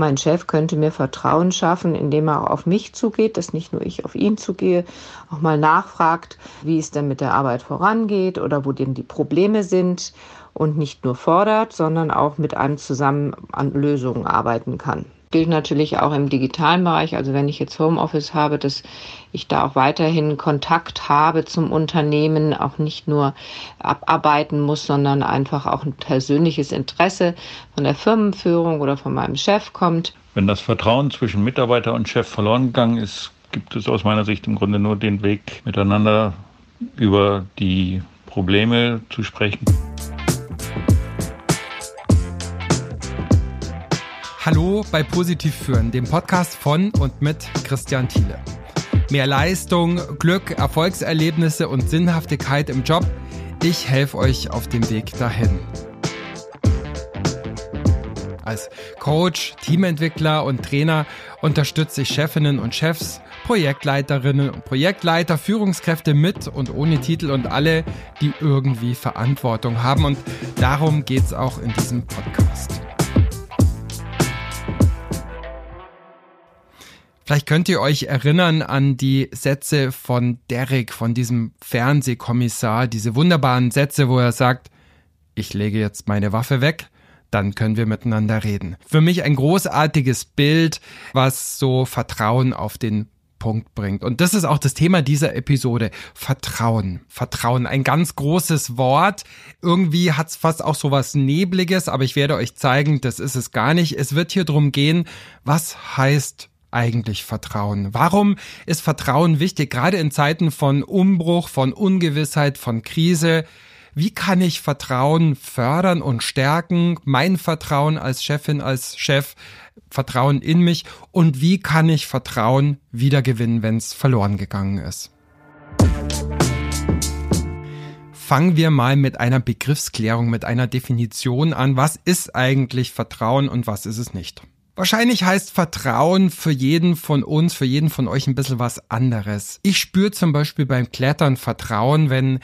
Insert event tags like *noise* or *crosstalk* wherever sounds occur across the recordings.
mein Chef könnte mir Vertrauen schaffen, indem er auf mich zugeht, dass nicht nur ich auf ihn zugehe, auch mal nachfragt, wie es denn mit der Arbeit vorangeht oder wo denn die Probleme sind und nicht nur fordert, sondern auch mit einem zusammen an Lösungen arbeiten kann gilt natürlich auch im digitalen Bereich. Also wenn ich jetzt Homeoffice habe, dass ich da auch weiterhin Kontakt habe zum Unternehmen, auch nicht nur abarbeiten muss, sondern einfach auch ein persönliches Interesse von der Firmenführung oder von meinem Chef kommt. Wenn das Vertrauen zwischen Mitarbeiter und Chef verloren gegangen ist, gibt es aus meiner Sicht im Grunde nur den Weg, miteinander über die Probleme zu sprechen. Hallo bei Positiv führen, dem Podcast von und mit Christian Thiele. Mehr Leistung, Glück, Erfolgserlebnisse und Sinnhaftigkeit im Job. Ich helfe euch auf dem Weg dahin. Als Coach, Teamentwickler und Trainer unterstütze ich Chefinnen und Chefs, Projektleiterinnen und Projektleiter, Führungskräfte mit und ohne Titel und alle, die irgendwie Verantwortung haben. Und darum geht es auch in diesem Podcast. Vielleicht könnt ihr euch erinnern an die Sätze von Derek, von diesem Fernsehkommissar, diese wunderbaren Sätze, wo er sagt, ich lege jetzt meine Waffe weg, dann können wir miteinander reden. Für mich ein großartiges Bild, was so Vertrauen auf den Punkt bringt. Und das ist auch das Thema dieser Episode. Vertrauen. Vertrauen. Ein ganz großes Wort. Irgendwie hat es fast auch so was Nebliges, aber ich werde euch zeigen, das ist es gar nicht. Es wird hier drum gehen, was heißt eigentlich Vertrauen? Warum ist Vertrauen wichtig, gerade in Zeiten von Umbruch, von Ungewissheit, von Krise? Wie kann ich Vertrauen fördern und stärken? Mein Vertrauen als Chefin, als Chef, Vertrauen in mich und wie kann ich Vertrauen wiedergewinnen, wenn es verloren gegangen ist? Fangen wir mal mit einer Begriffsklärung, mit einer Definition an. Was ist eigentlich Vertrauen und was ist es nicht? Wahrscheinlich heißt Vertrauen für jeden von uns, für jeden von euch ein bisschen was anderes. Ich spüre zum Beispiel beim Klettern Vertrauen, wenn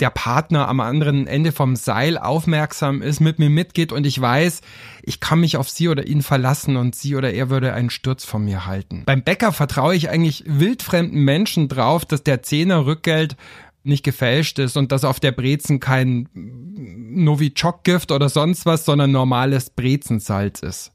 der Partner am anderen Ende vom Seil aufmerksam ist, mit mir mitgeht und ich weiß, ich kann mich auf sie oder ihn verlassen und sie oder er würde einen Sturz von mir halten. Beim Bäcker vertraue ich eigentlich wildfremden Menschen drauf, dass der Zehner-Rückgeld nicht gefälscht ist und dass auf der Brezen kein Novichok-Gift oder sonst was, sondern normales Brezensalz ist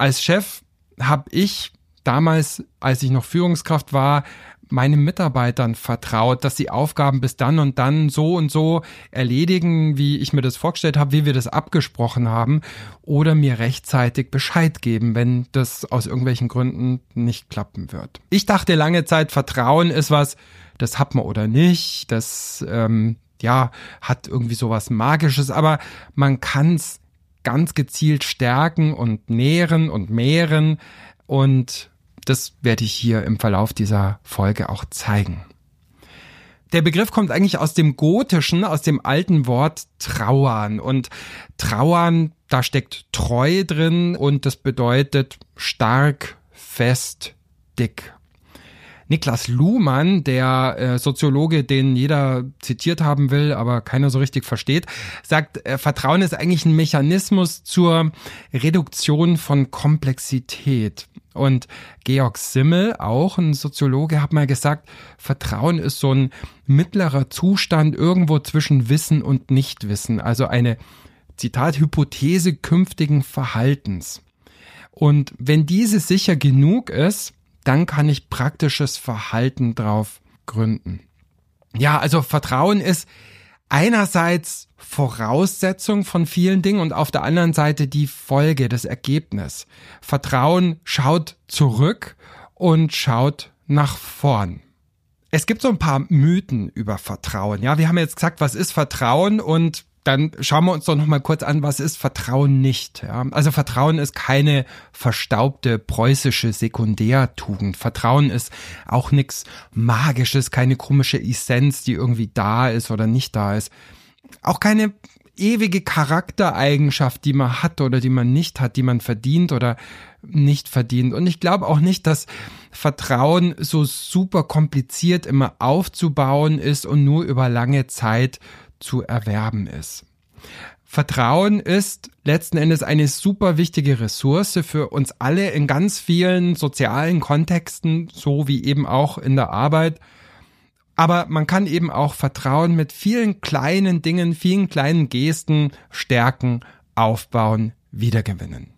als Chef habe ich damals, als ich noch Führungskraft war, meinen Mitarbeitern vertraut, dass sie Aufgaben bis dann und dann so und so erledigen, wie ich mir das vorgestellt habe, wie wir das abgesprochen haben, oder mir rechtzeitig Bescheid geben, wenn das aus irgendwelchen Gründen nicht klappen wird. Ich dachte lange Zeit, Vertrauen ist was, das hat man oder nicht, das ähm, ja hat irgendwie sowas Magisches, aber man kann es ganz gezielt stärken und nähren und mehren. Und das werde ich hier im Verlauf dieser Folge auch zeigen. Der Begriff kommt eigentlich aus dem Gotischen, aus dem alten Wort trauern. Und trauern, da steckt treu drin und das bedeutet stark, fest, dick. Niklas Luhmann, der äh, Soziologe, den jeder zitiert haben will, aber keiner so richtig versteht, sagt, äh, Vertrauen ist eigentlich ein Mechanismus zur Reduktion von Komplexität. Und Georg Simmel, auch ein Soziologe, hat mal gesagt, Vertrauen ist so ein mittlerer Zustand irgendwo zwischen Wissen und Nichtwissen, also eine Zitat Hypothese künftigen Verhaltens. Und wenn diese sicher genug ist, dann kann ich praktisches Verhalten drauf gründen. Ja, also Vertrauen ist einerseits Voraussetzung von vielen Dingen und auf der anderen Seite die Folge, das Ergebnis. Vertrauen schaut zurück und schaut nach vorn. Es gibt so ein paar Mythen über Vertrauen. Ja, wir haben jetzt gesagt, was ist Vertrauen und dann schauen wir uns doch noch mal kurz an, was ist Vertrauen nicht. Ja? Also Vertrauen ist keine verstaubte preußische Sekundärtugend. Vertrauen ist auch nichts Magisches, keine komische Essenz, die irgendwie da ist oder nicht da ist. Auch keine ewige Charaktereigenschaft, die man hat oder die man nicht hat, die man verdient oder nicht verdient. Und ich glaube auch nicht, dass Vertrauen so super kompliziert immer aufzubauen ist und nur über lange Zeit zu erwerben ist. Vertrauen ist letzten Endes eine super wichtige Ressource für uns alle in ganz vielen sozialen Kontexten, so wie eben auch in der Arbeit. Aber man kann eben auch Vertrauen mit vielen kleinen Dingen, vielen kleinen Gesten stärken, aufbauen, wiedergewinnen.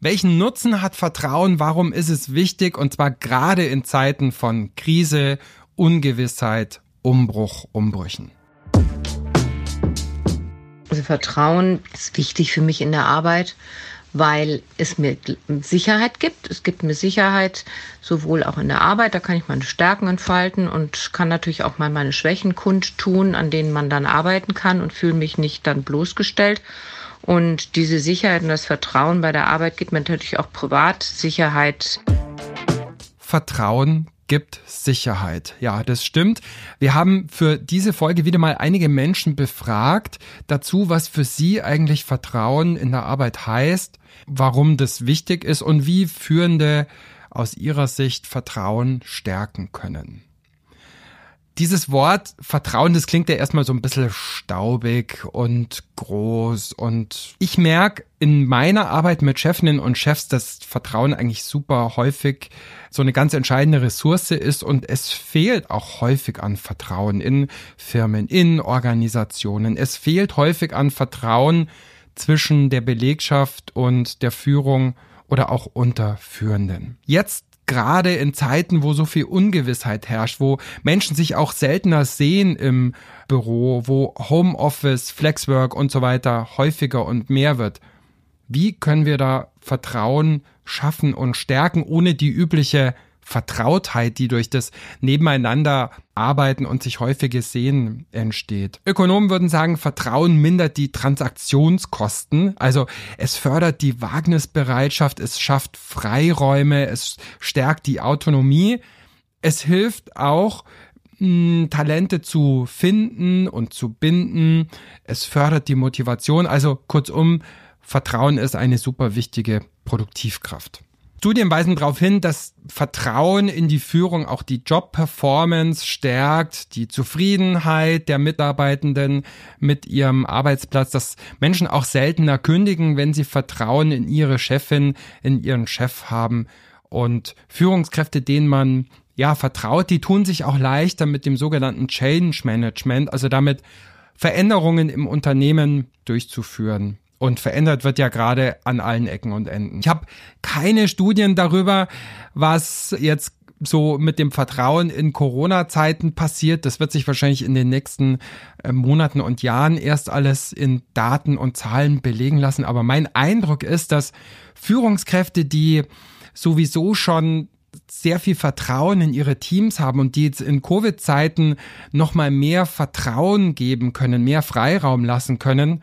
Welchen Nutzen hat Vertrauen? Warum ist es wichtig? Und zwar gerade in Zeiten von Krise, Ungewissheit, Umbruch, Umbrüchen. Also Vertrauen ist wichtig für mich in der Arbeit, weil es mir Sicherheit gibt. Es gibt mir Sicherheit sowohl auch in der Arbeit, da kann ich meine Stärken entfalten und kann natürlich auch mal meine Schwächen kundtun, an denen man dann arbeiten kann und fühle mich nicht dann bloßgestellt. Und diese Sicherheit und das Vertrauen bei der Arbeit gibt mir natürlich auch privat Sicherheit. Vertrauen gibt Sicherheit. Ja, das stimmt. Wir haben für diese Folge wieder mal einige Menschen befragt dazu, was für sie eigentlich Vertrauen in der Arbeit heißt, warum das wichtig ist und wie Führende aus ihrer Sicht Vertrauen stärken können dieses Wort Vertrauen, das klingt ja erstmal so ein bisschen staubig und groß. Und ich merke in meiner Arbeit mit Chefinnen und Chefs, dass Vertrauen eigentlich super häufig so eine ganz entscheidende Ressource ist. Und es fehlt auch häufig an Vertrauen in Firmen, in Organisationen. Es fehlt häufig an Vertrauen zwischen der Belegschaft und der Führung oder auch unter Führenden. Jetzt gerade in Zeiten, wo so viel Ungewissheit herrscht, wo Menschen sich auch seltener sehen im Büro, wo Homeoffice, Flexwork und so weiter häufiger und mehr wird. Wie können wir da Vertrauen schaffen und stärken, ohne die übliche Vertrautheit, die durch das Nebeneinander arbeiten und sich häufiges Sehen entsteht. Ökonomen würden sagen, Vertrauen mindert die Transaktionskosten, also es fördert die Wagnisbereitschaft, es schafft Freiräume, es stärkt die Autonomie, es hilft auch, hm, Talente zu finden und zu binden. Es fördert die Motivation. Also kurzum, Vertrauen ist eine super wichtige Produktivkraft. Studien weisen darauf hin, dass Vertrauen in die Führung auch die Job-Performance stärkt, die Zufriedenheit der Mitarbeitenden mit ihrem Arbeitsplatz, dass Menschen auch seltener kündigen, wenn sie Vertrauen in ihre Chefin, in ihren Chef haben. Und Führungskräfte, denen man ja vertraut, die tun sich auch leichter mit dem sogenannten Change Management, also damit Veränderungen im Unternehmen durchzuführen und verändert wird ja gerade an allen Ecken und Enden. Ich habe keine Studien darüber, was jetzt so mit dem Vertrauen in Corona-Zeiten passiert. Das wird sich wahrscheinlich in den nächsten äh, Monaten und Jahren erst alles in Daten und Zahlen belegen lassen. Aber mein Eindruck ist, dass Führungskräfte, die sowieso schon sehr viel Vertrauen in ihre Teams haben und die jetzt in Covid-Zeiten nochmal mehr Vertrauen geben können, mehr Freiraum lassen können,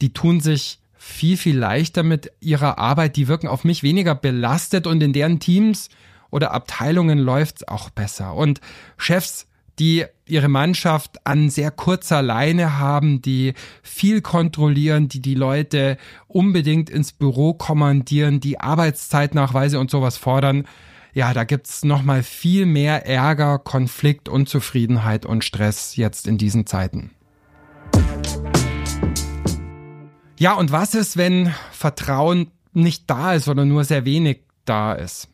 die tun sich viel, viel leichter mit ihrer Arbeit. Die wirken auf mich weniger belastet und in deren Teams oder Abteilungen läuft's auch besser. Und Chefs, die ihre Mannschaft an sehr kurzer Leine haben, die viel kontrollieren, die die Leute unbedingt ins Büro kommandieren, die Arbeitszeitnachweise und sowas fordern. Ja, da gibt's noch mal viel mehr Ärger, Konflikt, Unzufriedenheit und Stress jetzt in diesen Zeiten. Ja, und was ist, wenn Vertrauen nicht da ist oder nur sehr wenig da ist?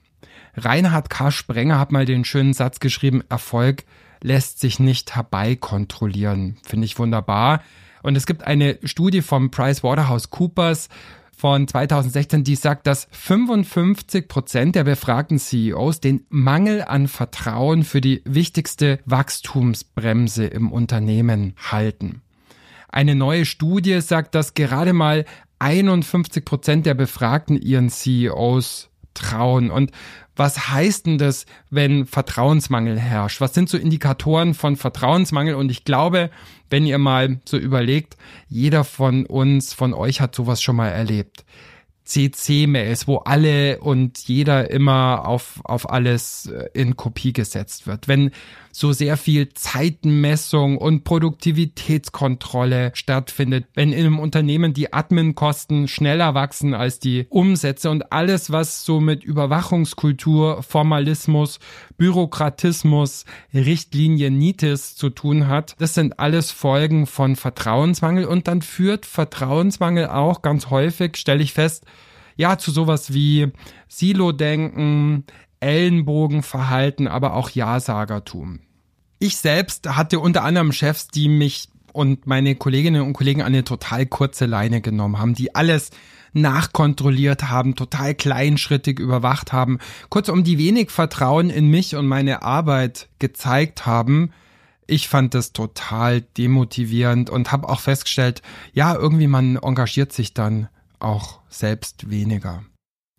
Reinhard K. Sprenger hat mal den schönen Satz geschrieben, Erfolg lässt sich nicht herbeikontrollieren. Finde ich wunderbar. Und es gibt eine Studie vom PricewaterhouseCoopers von 2016, die sagt, dass 55 Prozent der befragten CEOs den Mangel an Vertrauen für die wichtigste Wachstumsbremse im Unternehmen halten. Eine neue Studie sagt, dass gerade mal 51 Prozent der Befragten ihren CEOs trauen. Und was heißt denn das, wenn Vertrauensmangel herrscht? Was sind so Indikatoren von Vertrauensmangel? Und ich glaube, wenn ihr mal so überlegt, jeder von uns, von euch hat sowas schon mal erlebt. CC-Mails, wo alle und jeder immer auf, auf alles äh, in Kopie gesetzt wird. Wenn so sehr viel Zeitenmessung und Produktivitätskontrolle stattfindet, wenn in einem Unternehmen die Adminkosten schneller wachsen als die Umsätze und alles, was so mit Überwachungskultur, Formalismus, Bürokratismus, Richtlinien, Nitis zu tun hat, das sind alles Folgen von Vertrauensmangel und dann führt Vertrauensmangel auch ganz häufig, stelle ich fest, ja, zu sowas wie Silo-Denken, Ellenbogenverhalten, aber auch Ja-Sagertum. Ich selbst hatte unter anderem Chefs, die mich und meine Kolleginnen und Kollegen eine total kurze Leine genommen haben, die alles nachkontrolliert haben, total kleinschrittig überwacht haben, kurzum, die wenig Vertrauen in mich und meine Arbeit gezeigt haben. Ich fand das total demotivierend und habe auch festgestellt, ja, irgendwie man engagiert sich dann auch selbst weniger.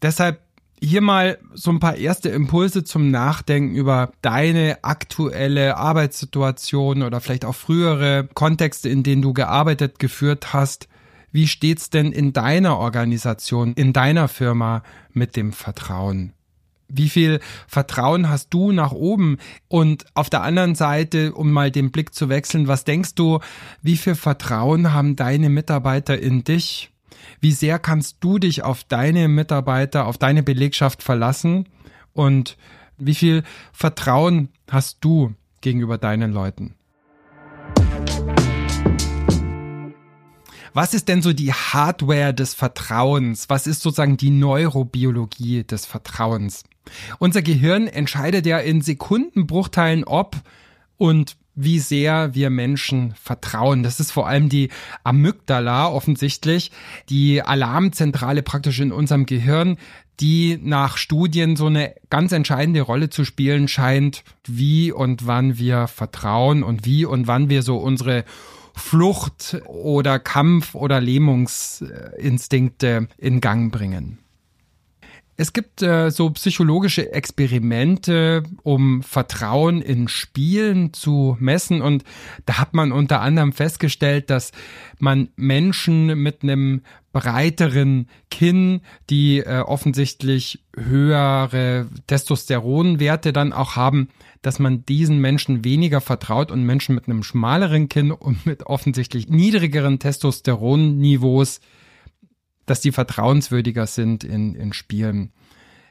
Deshalb hier mal so ein paar erste Impulse zum Nachdenken über deine aktuelle Arbeitssituation oder vielleicht auch frühere Kontexte, in denen du gearbeitet, geführt hast. Wie steht's denn in deiner Organisation, in deiner Firma mit dem Vertrauen? Wie viel Vertrauen hast du nach oben? Und auf der anderen Seite, um mal den Blick zu wechseln, was denkst du, wie viel Vertrauen haben deine Mitarbeiter in dich? Wie sehr kannst du dich auf deine Mitarbeiter, auf deine Belegschaft verlassen? Und wie viel Vertrauen hast du gegenüber deinen Leuten? Was ist denn so die Hardware des Vertrauens? Was ist sozusagen die Neurobiologie des Vertrauens? Unser Gehirn entscheidet ja in Sekundenbruchteilen, ob und wie sehr wir Menschen vertrauen. Das ist vor allem die Amygdala offensichtlich, die Alarmzentrale praktisch in unserem Gehirn, die nach Studien so eine ganz entscheidende Rolle zu spielen scheint, wie und wann wir vertrauen und wie und wann wir so unsere Flucht oder Kampf oder Lähmungsinstinkte in Gang bringen. Es gibt äh, so psychologische Experimente, um Vertrauen in Spielen zu messen. Und da hat man unter anderem festgestellt, dass man Menschen mit einem breiteren Kinn, die äh, offensichtlich höhere Testosteronwerte dann auch haben, dass man diesen Menschen weniger vertraut und Menschen mit einem schmaleren Kinn und mit offensichtlich niedrigeren Testosteronniveaus dass die vertrauenswürdiger sind in, in Spielen.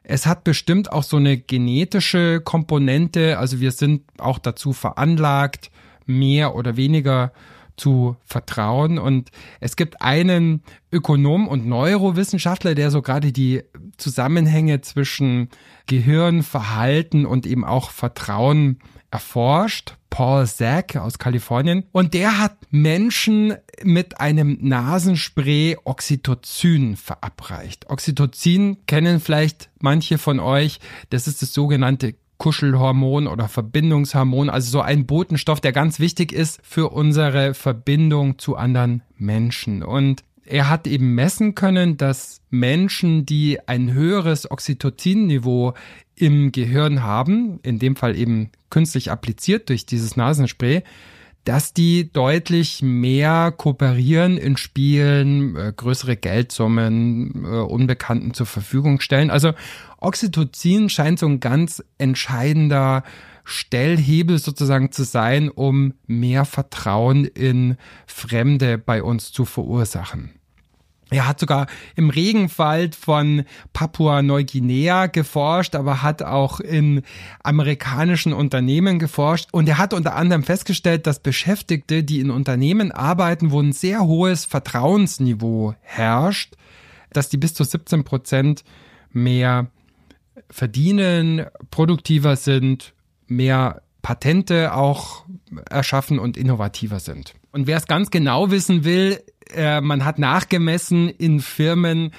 Es hat bestimmt auch so eine genetische Komponente, also wir sind auch dazu veranlagt, mehr oder weniger zu vertrauen. Und es gibt einen Ökonom und Neurowissenschaftler, der so gerade die Zusammenhänge zwischen Gehirn, Verhalten und eben auch Vertrauen erforscht, Paul Zack aus Kalifornien. Und der hat Menschen mit einem Nasenspray Oxytocin verabreicht. Oxytocin kennen vielleicht manche von euch. Das ist das sogenannte Kuschelhormon oder Verbindungshormon, also so ein Botenstoff, der ganz wichtig ist für unsere Verbindung zu anderen Menschen. Und er hat eben messen können, dass Menschen, die ein höheres Oxytocin-Niveau im Gehirn haben, in dem Fall eben künstlich appliziert durch dieses Nasenspray, dass die deutlich mehr kooperieren in Spielen, äh, größere Geldsummen äh, Unbekannten zur Verfügung stellen. Also Oxytocin scheint so ein ganz entscheidender Stellhebel sozusagen zu sein, um mehr Vertrauen in Fremde bei uns zu verursachen. Er hat sogar im Regenwald von Papua-Neuguinea geforscht, aber hat auch in amerikanischen Unternehmen geforscht. Und er hat unter anderem festgestellt, dass Beschäftigte, die in Unternehmen arbeiten, wo ein sehr hohes Vertrauensniveau herrscht, dass die bis zu 17 Prozent mehr verdienen, produktiver sind, mehr Patente auch erschaffen und innovativer sind. Und wer es ganz genau wissen will, äh, man hat nachgemessen in Firmen,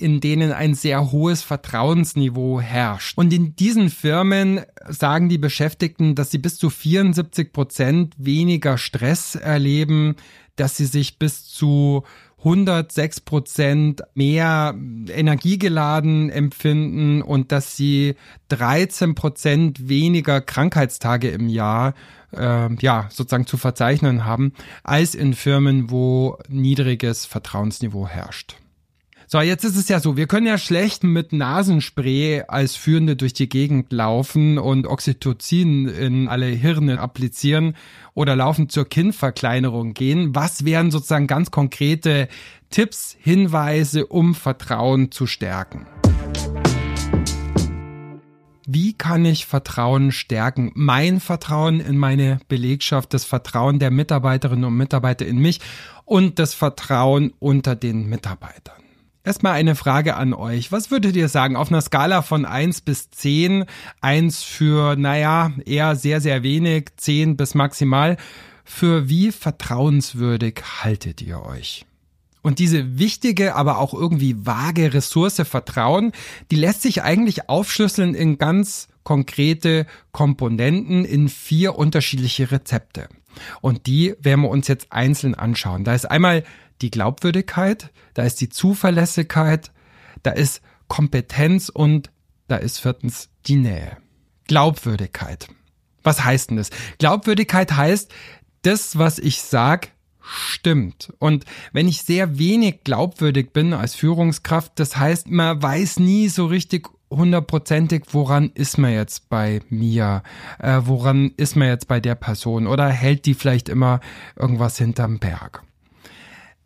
in denen ein sehr hohes Vertrauensniveau herrscht. Und in diesen Firmen sagen die Beschäftigten, dass sie bis zu 74 Prozent weniger Stress erleben, dass sie sich bis zu 106 Prozent mehr energiegeladen empfinden und dass sie 13 Prozent weniger Krankheitstage im Jahr äh, ja sozusagen zu verzeichnen haben als in Firmen, wo niedriges Vertrauensniveau herrscht. So, jetzt ist es ja so, wir können ja schlecht mit Nasenspray als Führende durch die Gegend laufen und Oxytocin in alle Hirne applizieren oder laufen zur Kindverkleinerung gehen. Was wären sozusagen ganz konkrete Tipps, Hinweise, um Vertrauen zu stärken? Wie kann ich Vertrauen stärken? Mein Vertrauen in meine Belegschaft, das Vertrauen der Mitarbeiterinnen und Mitarbeiter in mich und das Vertrauen unter den Mitarbeitern. Erstmal eine Frage an euch. Was würdet ihr sagen auf einer Skala von eins bis zehn? Eins für, naja, eher sehr, sehr wenig, zehn bis maximal. Für wie vertrauenswürdig haltet ihr euch? Und diese wichtige, aber auch irgendwie vage Ressource Vertrauen, die lässt sich eigentlich aufschlüsseln in ganz konkrete Komponenten in vier unterschiedliche Rezepte. Und die werden wir uns jetzt einzeln anschauen. Da ist einmal die Glaubwürdigkeit, da ist die Zuverlässigkeit, da ist Kompetenz und da ist viertens die Nähe. Glaubwürdigkeit. Was heißt denn das? Glaubwürdigkeit heißt, das, was ich sag, stimmt. Und wenn ich sehr wenig glaubwürdig bin als Führungskraft, das heißt, man weiß nie so richtig hundertprozentig, woran ist man jetzt bei mir, äh, woran ist man jetzt bei der Person oder hält die vielleicht immer irgendwas hinterm Berg.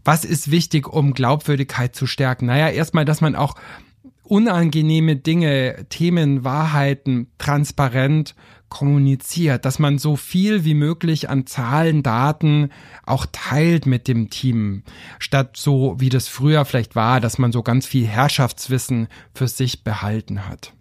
Was ist wichtig, um Glaubwürdigkeit zu stärken? Naja, erstmal, dass man auch unangenehme Dinge, Themen, Wahrheiten transparent kommuniziert, dass man so viel wie möglich an Zahlen, Daten auch teilt mit dem Team, statt so wie das früher vielleicht war, dass man so ganz viel Herrschaftswissen für sich behalten hat.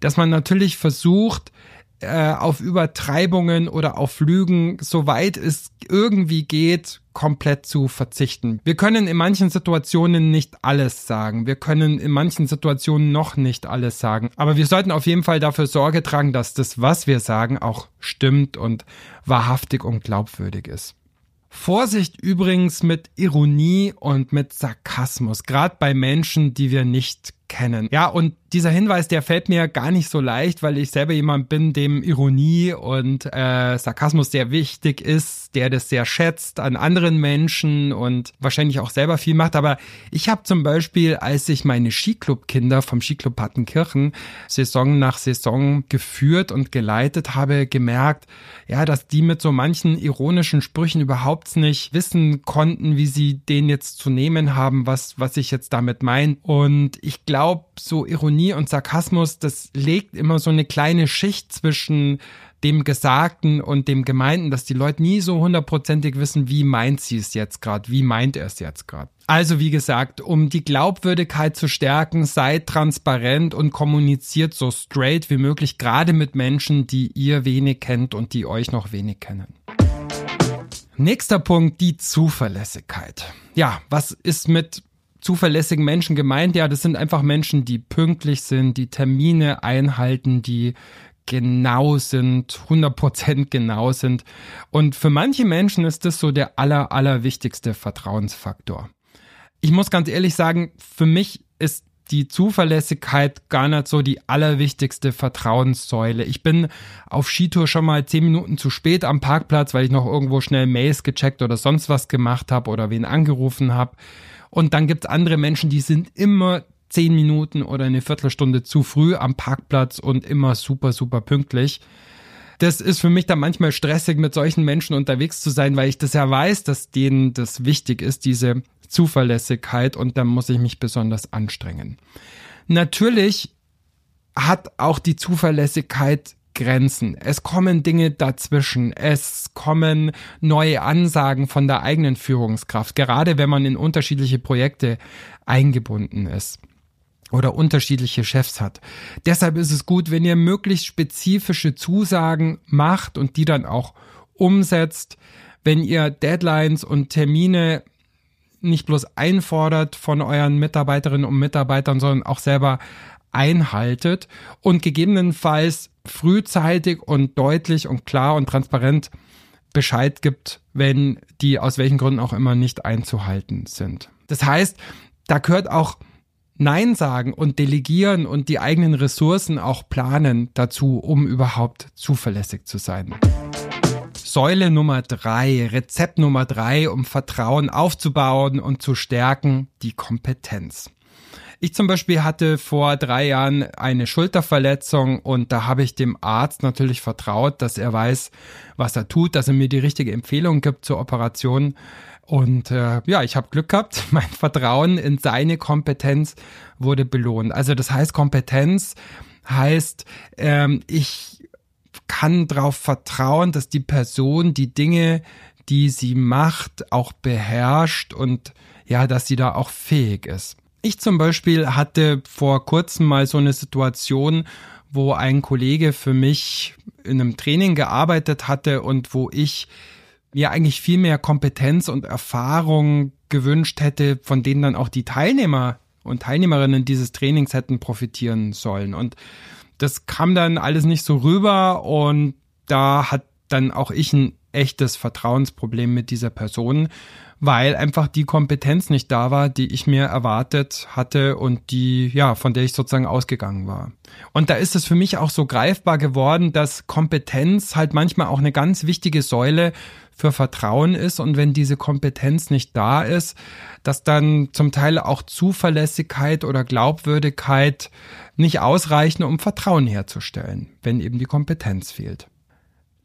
Dass man natürlich versucht, äh, auf Übertreibungen oder auf Lügen, soweit es irgendwie geht, komplett zu verzichten. Wir können in manchen Situationen nicht alles sagen. Wir können in manchen Situationen noch nicht alles sagen. Aber wir sollten auf jeden Fall dafür Sorge tragen, dass das, was wir sagen, auch stimmt und wahrhaftig und glaubwürdig ist. Vorsicht übrigens mit Ironie und mit Sarkasmus, gerade bei Menschen, die wir nicht kennen. Ja, und dieser Hinweis, der fällt mir gar nicht so leicht, weil ich selber jemand bin, dem Ironie und äh, Sarkasmus sehr wichtig ist, der das sehr schätzt an anderen Menschen und wahrscheinlich auch selber viel macht. Aber ich habe zum Beispiel, als ich meine Skiclub-Kinder vom Skiclub Pattenkirchen Saison nach Saison geführt und geleitet habe, gemerkt, ja, dass die mit so manchen ironischen Sprüchen überhaupt nicht wissen konnten, wie sie den jetzt zu nehmen haben, was, was ich jetzt damit meine. Und ich glaube, so Ironie Ironie und Sarkasmus, das legt immer so eine kleine Schicht zwischen dem Gesagten und dem Gemeinten, dass die Leute nie so hundertprozentig wissen, wie meint sie es jetzt gerade, wie meint er es jetzt gerade. Also wie gesagt, um die Glaubwürdigkeit zu stärken, seid transparent und kommuniziert so straight wie möglich, gerade mit Menschen, die ihr wenig kennt und die euch noch wenig kennen. Nächster Punkt, die Zuverlässigkeit. Ja, was ist mit zuverlässigen Menschen gemeint? Ja, das sind einfach Menschen, die pünktlich sind, die Termine einhalten, die genau sind, 100% genau sind. Und für manche Menschen ist das so der aller, aller wichtigste Vertrauensfaktor. Ich muss ganz ehrlich sagen, für mich ist die Zuverlässigkeit gar nicht so die allerwichtigste Vertrauenssäule. Ich bin auf Skitour schon mal zehn Minuten zu spät am Parkplatz, weil ich noch irgendwo schnell Mails gecheckt oder sonst was gemacht habe oder wen angerufen habe. Und dann gibt's andere Menschen, die sind immer zehn Minuten oder eine Viertelstunde zu früh am Parkplatz und immer super, super pünktlich. Das ist für mich dann manchmal stressig, mit solchen Menschen unterwegs zu sein, weil ich das ja weiß, dass denen das wichtig ist, diese Zuverlässigkeit und dann muss ich mich besonders anstrengen. Natürlich hat auch die Zuverlässigkeit Grenzen. Es kommen Dinge dazwischen. Es kommen neue Ansagen von der eigenen Führungskraft, gerade wenn man in unterschiedliche Projekte eingebunden ist oder unterschiedliche Chefs hat. Deshalb ist es gut, wenn ihr möglichst spezifische Zusagen macht und die dann auch umsetzt. Wenn ihr Deadlines und Termine nicht bloß einfordert von euren Mitarbeiterinnen und Mitarbeitern, sondern auch selber einhaltet und gegebenenfalls frühzeitig und deutlich und klar und transparent Bescheid gibt, wenn die aus welchen Gründen auch immer nicht einzuhalten sind. Das heißt, da gehört auch Nein sagen und delegieren und die eigenen Ressourcen auch planen dazu, um überhaupt zuverlässig zu sein. Säule Nummer drei, Rezept Nummer drei, um Vertrauen aufzubauen und zu stärken, die Kompetenz. Ich zum Beispiel hatte vor drei Jahren eine Schulterverletzung und da habe ich dem Arzt natürlich vertraut, dass er weiß, was er tut, dass er mir die richtige Empfehlung gibt zur Operation. Und äh, ja, ich habe Glück gehabt. *laughs* Mein Vertrauen in seine Kompetenz wurde belohnt. Also das heißt, Kompetenz heißt, ähm, ich kann darauf vertrauen, dass die Person die Dinge, die sie macht, auch beherrscht und ja, dass sie da auch fähig ist. Ich zum Beispiel hatte vor kurzem mal so eine Situation, wo ein Kollege für mich in einem Training gearbeitet hatte und wo ich mir eigentlich viel mehr Kompetenz und Erfahrung gewünscht hätte, von denen dann auch die Teilnehmer und Teilnehmerinnen dieses Trainings hätten profitieren sollen. Und das kam dann alles nicht so rüber und da hat dann auch ich ein echtes Vertrauensproblem mit dieser Person weil einfach die Kompetenz nicht da war, die ich mir erwartet hatte und die, ja, von der ich sozusagen ausgegangen war. Und da ist es für mich auch so greifbar geworden, dass Kompetenz halt manchmal auch eine ganz wichtige Säule für Vertrauen ist und wenn diese Kompetenz nicht da ist, dass dann zum Teil auch Zuverlässigkeit oder Glaubwürdigkeit nicht ausreichen, um Vertrauen herzustellen, wenn eben die Kompetenz fehlt.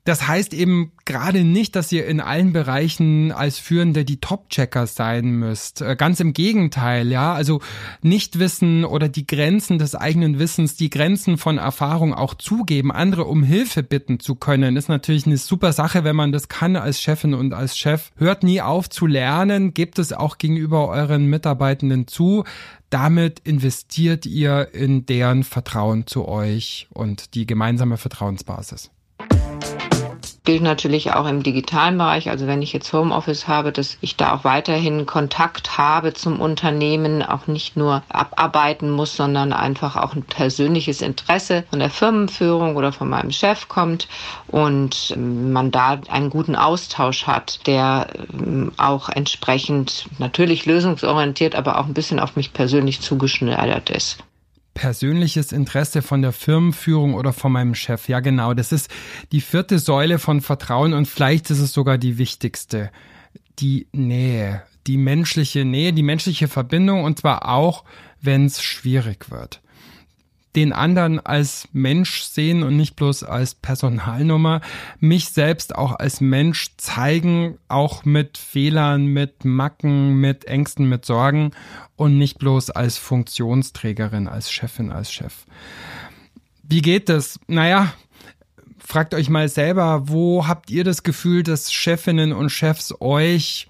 Das heißt eben gerade nicht, dass ihr in allen Bereichen als Führende die Top-Checker sein müsst. Äh, ganz im Gegenteil, ja. Also Nichtwissen oder die Grenzen des eigenen Wissens, die Grenzen von Erfahrung auch zugeben, andere um Hilfe bitten zu können, ist natürlich eine super Sache, wenn man das kann als Chefin und als Chef. Hört nie auf zu lernen, gebt es auch gegenüber euren Mitarbeitenden zu. Damit investiert ihr in deren Vertrauen zu euch und die gemeinsame Vertrauensbasis gilt natürlich auch im digitalen Bereich. Also wenn ich jetzt Homeoffice habe, dass ich da auch weiterhin Kontakt habe zum Unternehmen, auch nicht nur abarbeiten muss, sondern einfach auch ein persönliches Interesse von der Firmenführung oder von meinem Chef kommt und man da einen guten Austausch hat, der ähm, auch entsprechend natürlich lösungsorientiert, aber auch ein bisschen auf mich persönlich zugeschneidert ist persönliches Interesse von der Firmenführung oder von meinem Chef. Ja, genau. Das ist die vierte Säule von Vertrauen und vielleicht ist es sogar die wichtigste. Die Nähe, die menschliche Nähe, die menschliche Verbindung und zwar auch, wenn es schwierig wird den anderen als Mensch sehen und nicht bloß als Personalnummer, mich selbst auch als Mensch zeigen, auch mit Fehlern, mit Macken, mit Ängsten, mit Sorgen und nicht bloß als Funktionsträgerin, als Chefin, als Chef. Wie geht das? Naja, fragt euch mal selber, wo habt ihr das Gefühl, dass Chefinnen und Chefs euch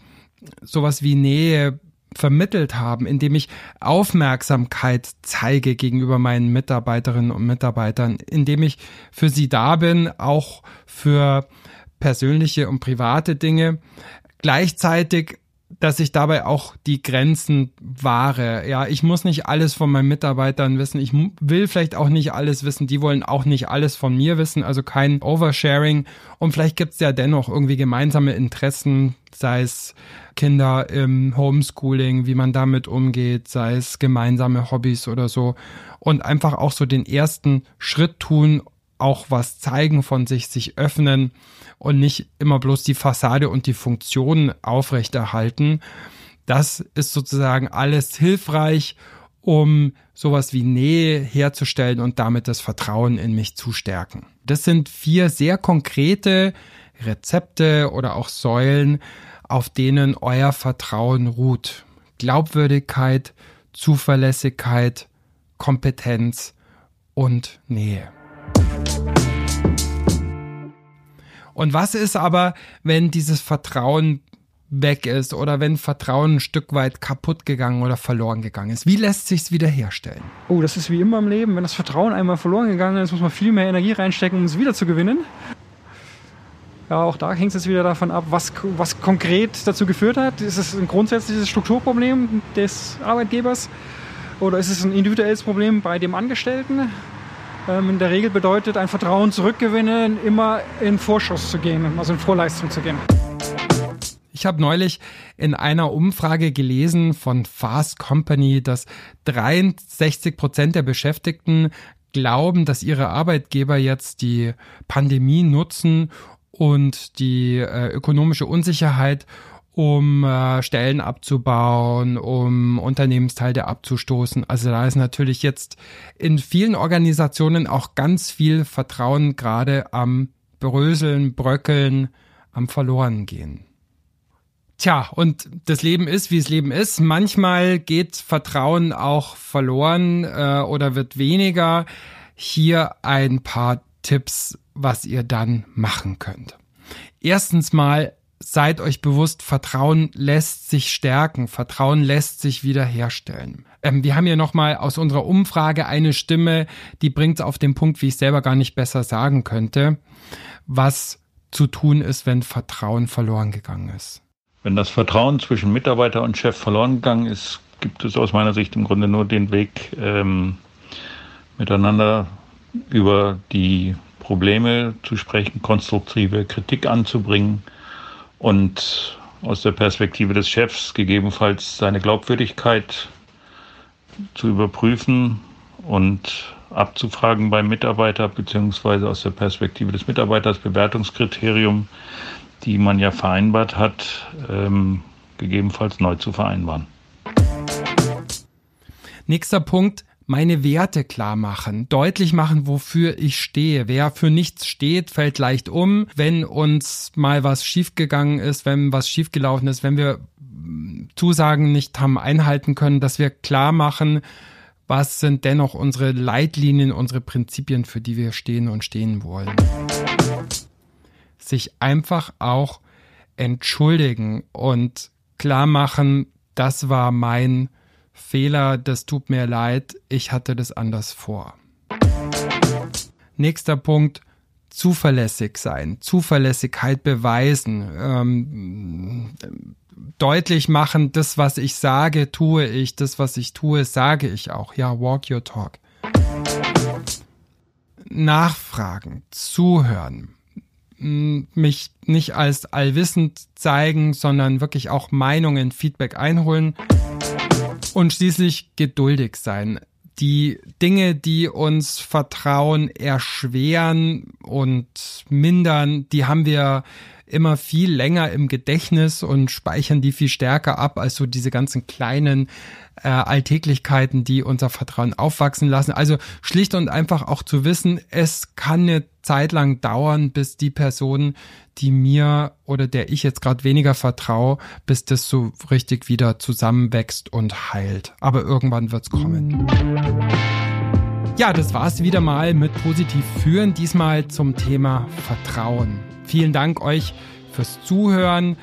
sowas wie Nähe vermittelt haben, indem ich Aufmerksamkeit zeige gegenüber meinen Mitarbeiterinnen und Mitarbeitern, indem ich für sie da bin, auch für persönliche und private Dinge. Gleichzeitig dass ich dabei auch die Grenzen wahre. Ja, ich muss nicht alles von meinen Mitarbeitern wissen. Ich will vielleicht auch nicht alles wissen. Die wollen auch nicht alles von mir wissen. Also kein Oversharing. Und vielleicht gibt es ja dennoch irgendwie gemeinsame Interessen, sei es Kinder im Homeschooling, wie man damit umgeht, sei es gemeinsame Hobbys oder so. Und einfach auch so den ersten Schritt tun, auch was zeigen von sich, sich öffnen und nicht immer bloß die Fassade und die Funktion aufrechterhalten. Das ist sozusagen alles hilfreich, um sowas wie Nähe herzustellen und damit das Vertrauen in mich zu stärken. Das sind vier sehr konkrete Rezepte oder auch Säulen, auf denen euer Vertrauen ruht. Glaubwürdigkeit, Zuverlässigkeit, Kompetenz und Nähe. Und was ist aber, wenn dieses Vertrauen weg ist oder wenn Vertrauen ein Stück weit kaputt gegangen oder verloren gegangen ist? Wie lässt sich es wiederherstellen? Oh, das ist wie immer im Leben. Wenn das Vertrauen einmal verloren gegangen ist, muss man viel mehr Energie reinstecken, um es wieder zu gewinnen. Ja, auch da hängt es jetzt wieder davon ab, was, was konkret dazu geführt hat. Ist es ein grundsätzliches Strukturproblem des Arbeitgebers oder ist es ein individuelles Problem bei dem Angestellten? Ähm, in der Regel bedeutet ein Vertrauen zurückgewinnen, immer in Vorschuss zu gehen, also in Vorleistung zu gehen. Ich habe neulich in einer Umfrage gelesen von Fast Company, dass 63 Prozent der Beschäftigten glauben, dass ihre Arbeitgeber jetzt die Pandemie nutzen und die äh, ökonomische Unsicherheit, um äh, Stellen abzubauen, um Unternehmensteile abzustoßen. Also da ist natürlich jetzt in vielen Organisationen auch ganz viel Vertrauen gerade am Bröseln, Bröckeln, am Verlorengehen. Tja, und das Leben ist, wie es Leben ist. Manchmal geht Vertrauen auch verloren äh, oder wird weniger. Hier ein paar Tipps, was ihr dann machen könnt. Erstens mal seid euch bewusst, Vertrauen lässt sich stärken, Vertrauen lässt sich wiederherstellen. Ähm, wir haben hier nochmal aus unserer Umfrage eine Stimme, die bringt es auf den Punkt, wie ich selber gar nicht besser sagen könnte, was zu tun ist, wenn Vertrauen verloren gegangen ist. Wenn das Vertrauen zwischen Mitarbeiter und Chef verloren gegangen ist, gibt es aus meiner Sicht im Grunde nur den Weg, ähm, miteinander über die Probleme zu sprechen, konstruktive Kritik anzubringen und aus der Perspektive des Chefs gegebenenfalls seine Glaubwürdigkeit zu überprüfen und abzufragen beim Mitarbeiter, beziehungsweise aus der Perspektive des Mitarbeiters Bewertungskriterium, die man ja vereinbart hat, ähm, gegebenenfalls neu zu vereinbaren. Nächster Punkt, meine Werte klar machen, deutlich machen, wofür ich stehe. Wer für nichts steht, fällt leicht um. Wenn uns mal was schiefgegangen ist, wenn was schiefgelaufen ist, wenn wir Zusagen nicht haben einhalten können, dass wir klar machen, was sind dennoch unsere Leitlinien, unsere Prinzipien, für die wir stehen und stehen wollen. Sich einfach auch entschuldigen und klar machen, das war mein Fehler, das tut mir leid, ich hatte das anders vor. Nächster Punkt, zuverlässig sein, Zuverlässigkeit beweisen, ähm, deutlich machen, das, was ich sage, tue ich, das, was ich tue, sage ich auch. Ja, walk your talk. Nachfragen, zuhören, mich nicht als allwissend zeigen, sondern wirklich auch Meinungen, Feedback einholen und schließlich geduldig sein. Die Dinge, die uns Vertrauen erschweren und mindern, die haben wir immer viel länger im Gedächtnis und speichern die viel stärker ab als so diese ganzen kleinen äh, Alltäglichkeiten, die unser Vertrauen aufwachsen lassen. Also schlicht und einfach auch zu wissen, es kann eine Zeit lang dauern, bis die Person, die mir oder der ich jetzt gerade weniger vertraue, bis das so richtig wieder zusammenwächst und heilt. Aber irgendwann wird's kommen. Ja, das war's wieder mal mit Positiv führen, diesmal zum Thema Vertrauen. Vielen Dank euch fürs Zuhören.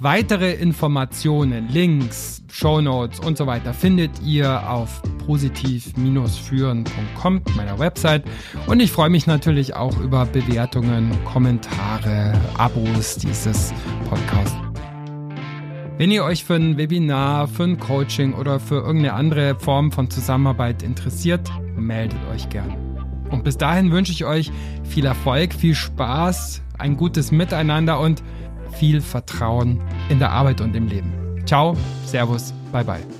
Weitere Informationen, Links, Shownotes und so weiter findet ihr auf positiv-führen.com, meiner Website. Und ich freue mich natürlich auch über Bewertungen, Kommentare, Abos dieses Podcasts. Wenn ihr euch für ein Webinar, für ein Coaching oder für irgendeine andere Form von Zusammenarbeit interessiert, meldet euch gern. Und bis dahin wünsche ich euch viel Erfolg, viel Spaß, ein gutes Miteinander und viel Vertrauen in der Arbeit und im Leben. Ciao, Servus, bye bye.